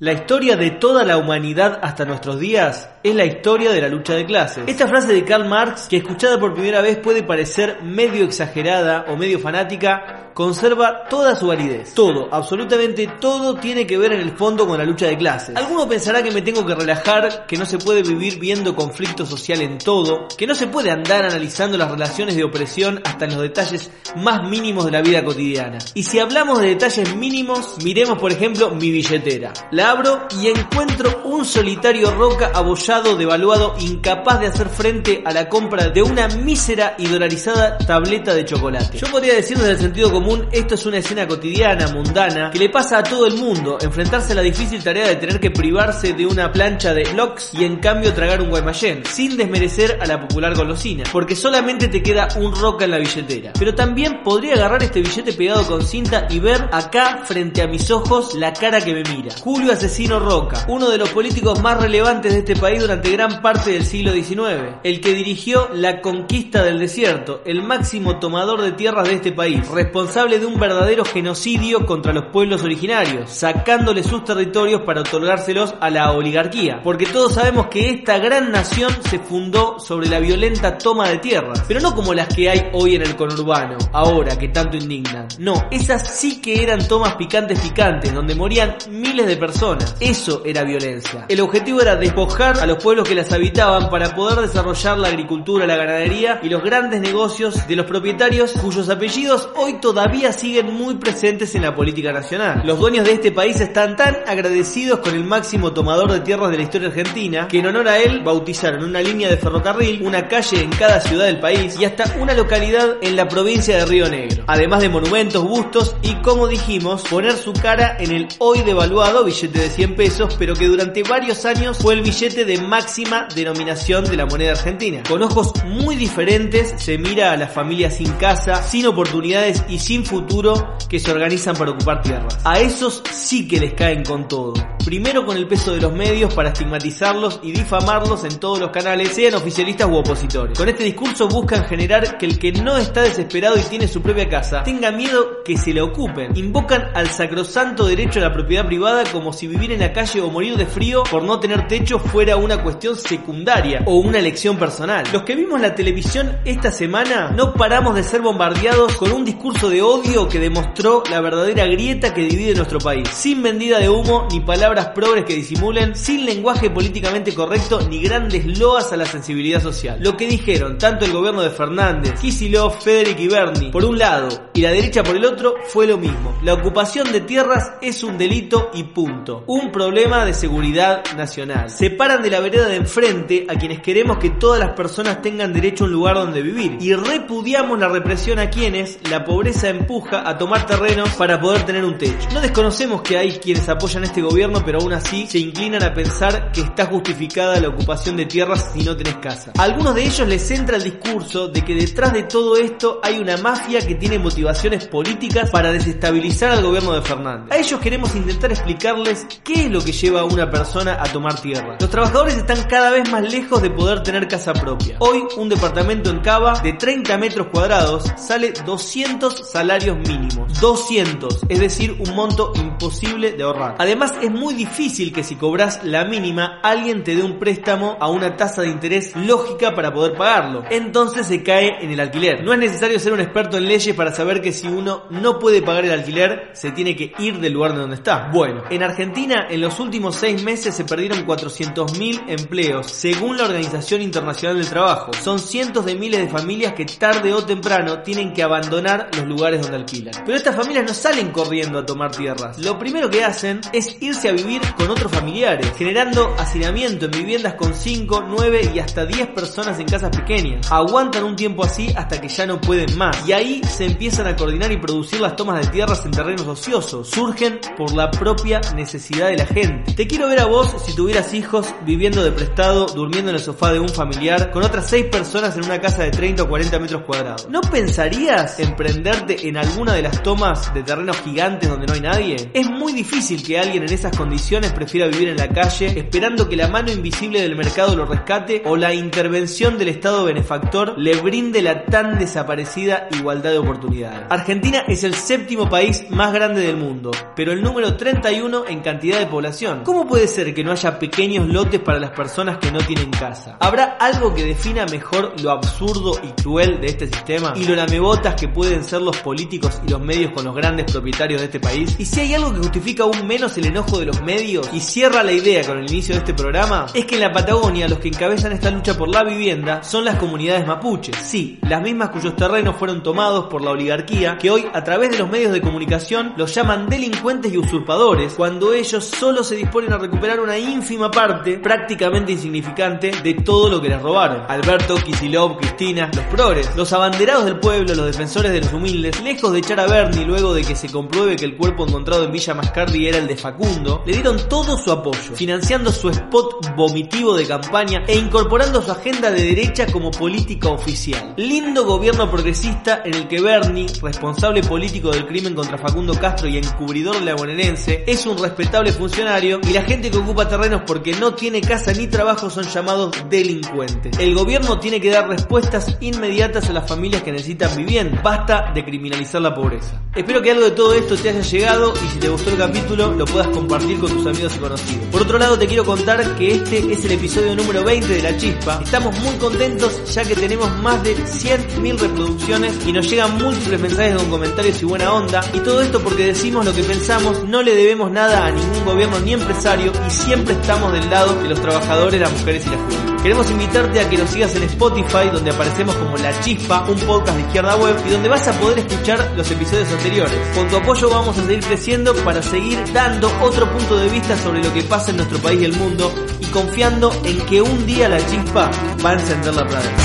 La historia de toda la humanidad hasta nuestros días es la historia de la lucha de clases. Esta frase de Karl Marx, que escuchada por primera vez puede parecer medio exagerada o medio fanática, conserva toda su validez. Todo, absolutamente todo tiene que ver en el fondo con la lucha de clases. Alguno pensará que me tengo que relajar, que no se puede vivir viendo conflicto social en todo, que no se puede andar analizando las relaciones de opresión hasta en los detalles más mínimos de la vida cotidiana. Y si hablamos de detalles mínimos, miremos por ejemplo mi billetera. La abro y encuentro un solitario roca abollado, devaluado, incapaz de hacer frente a la compra de una mísera y dolarizada tableta de chocolate. Yo podría decir desde el sentido común esto es una escena cotidiana, mundana, que le pasa a todo el mundo, enfrentarse a la difícil tarea de tener que privarse de una plancha de blocks y en cambio tragar un guaymallén, sin desmerecer a la popular golosina, porque solamente te queda un roca en la billetera. Pero también podría agarrar este billete pegado con cinta y ver acá frente a mis ojos la cara que me mira. Julio Asesino Roca, uno de los políticos más relevantes de este país durante gran parte del siglo XIX, el que dirigió la conquista del desierto, el máximo tomador de tierras de este país, responsable de un verdadero genocidio contra los pueblos originarios, sacándole sus territorios para otorgárselos a la oligarquía. Porque todos sabemos que esta gran nación se fundó sobre la violenta toma de tierras, pero no como las que hay hoy en el conurbano, ahora que tanto indignan. No, esas sí que eran tomas picantes picantes, donde morían miles de personas. Eso era violencia. El objetivo era despojar a los pueblos que las habitaban para poder desarrollar la agricultura, la ganadería y los grandes negocios de los propietarios cuyos apellidos hoy todavía siguen muy presentes en la política nacional. Los dueños de este país están tan agradecidos con el máximo tomador de tierras de la historia argentina que en honor a él bautizaron una línea de ferrocarril, una calle en cada ciudad del país y hasta una localidad en la provincia de Río Negro. Además de monumentos, bustos y, como dijimos, poner su cara en el hoy devaluado billete de 100 pesos, pero que durante varios años fue el billete de máxima denominación de la moneda argentina. Con ojos muy diferentes se mira a las familias sin casa, sin oportunidades y sin futuro que se organizan para ocupar tierras. A esos sí que les caen con todo. Primero con el peso de los medios para estigmatizarlos y difamarlos en todos los canales, sean oficialistas u opositores. Con este discurso buscan generar que el que no está desesperado y tiene su propia casa tenga miedo que se la ocupen. Invocan al sacrosanto derecho a la propiedad privada como si vivir en la calle o morir de frío por no tener techo fuera una cuestión secundaria o una elección personal. Los que vimos la televisión esta semana no paramos de ser bombardeados con un discurso de odio que demostró la verdadera grieta que divide nuestro país. Sin vendida de humo ni palabras progres que disimulen, sin lenguaje políticamente correcto ni grandes loas a la sensibilidad social. Lo que dijeron tanto el gobierno de Fernández, Kicillof, Federic y Berni por un lado y la derecha por el otro fue lo mismo. La ocupación de tierras es un delito y punto. Un problema de seguridad nacional. Separan de la vereda de enfrente a quienes queremos que todas las personas tengan derecho a un lugar donde vivir y repudiamos la represión a quienes la pobreza empuja a tomar terrenos para poder tener un techo. No desconocemos que hay quienes apoyan este gobierno, pero aún así se inclinan a pensar que está justificada la ocupación de tierras si no tenés casa. Algunos de ellos les entra el discurso de que detrás de todo esto hay una mafia que tiene motivaciones políticas para desestabilizar al gobierno de Fernández. A ellos queremos intentar explicarles qué es lo que lleva a una persona a tomar tierra. Los trabajadores están cada vez más lejos de poder tener casa propia. Hoy un departamento en Cava de 30 metros cuadrados sale 200 salarios mínimos. 200, es decir, un monto imposible de ahorrar. Además, es muy difícil que si cobras la mínima, alguien te dé un préstamo a una tasa de interés lógica para poder pagarlo. Entonces se cae en el alquiler. No es necesario ser un experto en leyes para saber que si uno no puede pagar el alquiler, se tiene que ir del lugar de donde está. Bueno, en Argentina, en los últimos seis meses se perdieron 400.000 empleos, según la Organización Internacional del Trabajo. Son cientos de miles de familias que tarde o temprano tienen que abandonar los lugares donde alquilan. Pero estas familias no salen corriendo a tomar tierras. Lo primero que hacen es irse a vivir con otros familiares, generando hacinamiento en viviendas con 5, 9 y hasta 10 personas en casas pequeñas. Aguantan un tiempo así hasta que ya no pueden más. Y ahí se empiezan a coordinar y producir las tomas de tierras en terrenos ociosos. Surgen por la propia necesidad de la gente. Te quiero ver a vos si tuvieras hijos viviendo de prestado, durmiendo en el sofá de un familiar, con otras 6 personas en una casa de 30 o 40 metros cuadrados. ¿No pensarías emprenderte en alguna de las tomas de terrenos gigantes donde no hay nadie? Es muy difícil que alguien en esas condiciones prefiera vivir en la calle esperando que la mano invisible del mercado lo rescate o la intervención del Estado benefactor le brinde la tan desaparecida igualdad de oportunidades. Argentina es el séptimo país más grande del mundo, pero el número 31 en cantidad de población. ¿Cómo puede ser que no haya pequeños lotes para las personas que no tienen casa? ¿Habrá algo que defina mejor lo absurdo y cruel de este sistema? ¿Y lo lamebotas que pueden ser los políticos y los medios con los grandes propietarios de este país? ¿Y si hay algo que justifica aún menos el enojo de los medios y cierra la idea con el inicio de este programa? Es que en la Patagonia los que encabezan esta lucha por la vivienda son las comunidades mapuches. Sí, las mismas cuyos terrenos fueron tomados por la oligarquía que hoy a través de los medios de comunicación los llaman delincuentes y usurpadores cuando ellos solo se disponen a recuperar una ínfima parte prácticamente insignificante de todo lo que les robaron. Alberto, Kisilov, Cristina, los progres, los abanderados del pueblo, los defensores de los humildes, lejos de echar a Bernie luego de que se compruebe que el cuerpo encontrado en Villa Mascardi era el de Facundo, le dieron todo su apoyo, financiando su spot vomitivo de campaña e incorporando su agenda de derecha como política oficial. Lindo gobierno progresista en el que Bernie, responsable político del crimen contra Facundo Castro y encubridor bonaerense, es un respetable funcionario y la gente que ocupa terrenos porque no tiene casa ni trabajo son llamados delincuentes. El gobierno tiene que dar respuestas inmediatas a las familias que necesitan vivienda. Basta de criminalizar la pobreza. Espero que algo de todo esto te haya llegado y si te gustó el capítulo lo puedas compartir con tus amigos y conocidos. Por otro lado te quiero contar que este es el episodio número 20 de La Chispa. Estamos muy contentos ya que tenemos más de 100.000 reproducciones y nos llegan múltiples mensajes con comentarios y buena onda. Y todo esto porque decimos lo que pensamos, no le debemos nada a ningún gobierno ni empresario y siempre estamos del lado de los trabajadores, las mujeres y las juventud. Queremos invitarte a que nos sigas en Spotify donde aparecemos como La Chispa, un podcast de izquierda web y donde vas a poder escuchar los episodios anteriores. Con tu apoyo vamos a seguir creciendo para seguir dando otro punto de vista sobre lo que pasa en nuestro país y el mundo y confiando en que un día La Chispa va a encender la pradera.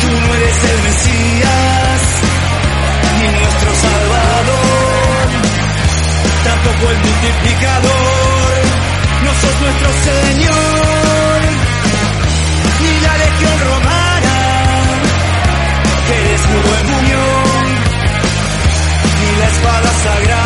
Tú no eres el Mesías, ni nuestro Salvador, tampoco el multiplicador nuestro y la legión romana que desnudó el muñón y la espada sagrada.